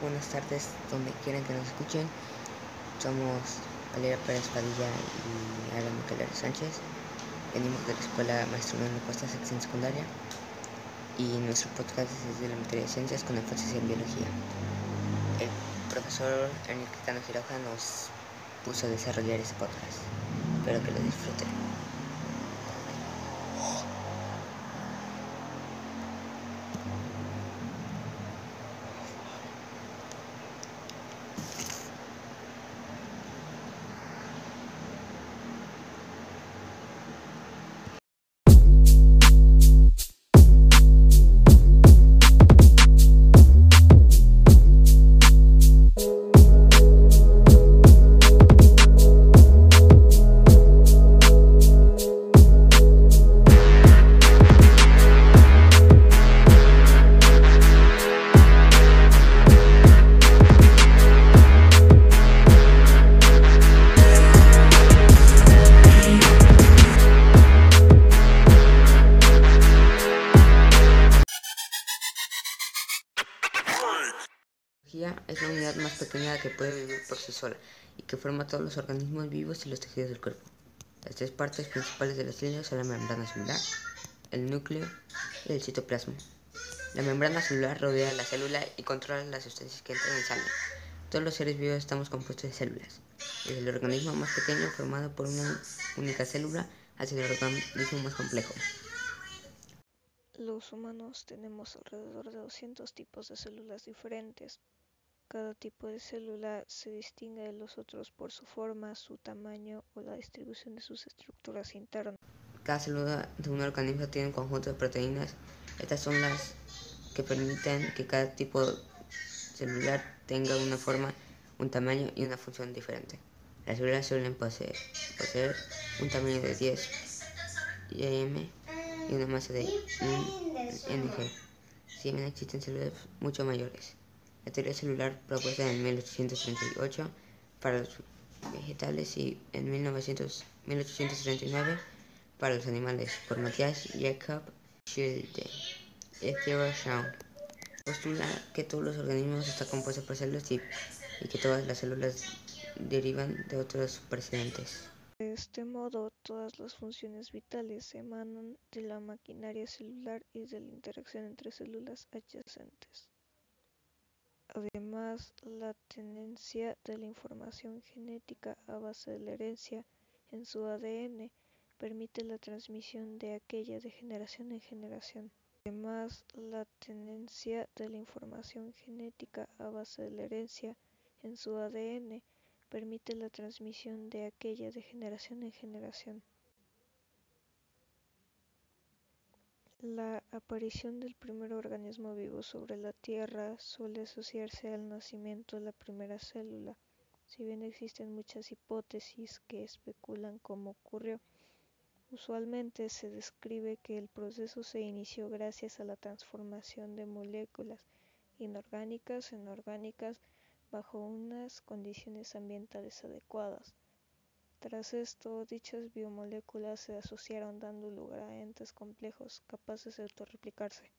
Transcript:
buenas tardes, donde quieran que nos escuchen. Somos Valeria Pérez Padilla y Alan Miquel Sánchez. Venimos de la Escuela Maestro Manuel Costa, sección secundaria. Y nuestro podcast es de la materia de ciencias con énfasis en biología. El profesor Enrique Cano Giroja nos puso a desarrollar este podcast. Espero que lo disfruten. Es la unidad más pequeña que puede vivir por sí sola y que forma todos los organismos vivos y los tejidos del cuerpo. Las tres partes principales de la célula son la membrana celular, el núcleo y el citoplasma. La membrana celular rodea la célula y controla las sustancias que entran y salen. Todos los seres vivos estamos compuestos de células, desde el organismo más pequeño formado por una única célula hasta el organismo más complejo. Los humanos tenemos alrededor de 200 tipos de células diferentes, cada tipo de célula se distingue de los otros por su forma, su tamaño o la distribución de sus estructuras internas. Cada célula de un organismo tiene un conjunto de proteínas. Estas son las que permiten que cada tipo celular tenga una forma, un tamaño y una función diferente. Las células suelen poseer, un tamaño de 10 m y una masa de 1 ng. Si bien existen células mucho mayores. La teoría celular propuesta en 1838 para los vegetales y en 1839 para los animales por Matthias Jacob Schilde y Theodore Shaw. Postula que todos los organismos están compuestos por células y, y que todas las células derivan de otros precedentes. De este modo, todas las funciones vitales emanan de la maquinaria celular y de la interacción entre células adyacentes. Además, la tenencia de la información genética a base de la herencia en su ADN permite la transmisión de aquella de generación en generación. Además, la tenencia de la información genética a base de la herencia en su ADN permite la transmisión de aquella de generación en generación. La aparición del primer organismo vivo sobre la Tierra suele asociarse al nacimiento de la primera célula, si bien existen muchas hipótesis que especulan cómo ocurrió. Usualmente se describe que el proceso se inició gracias a la transformación de moléculas inorgánicas en orgánicas bajo unas condiciones ambientales adecuadas. Tras esto, dichas biomoléculas se asociaron dando lugar a entes complejos capaces de autorreplicarse.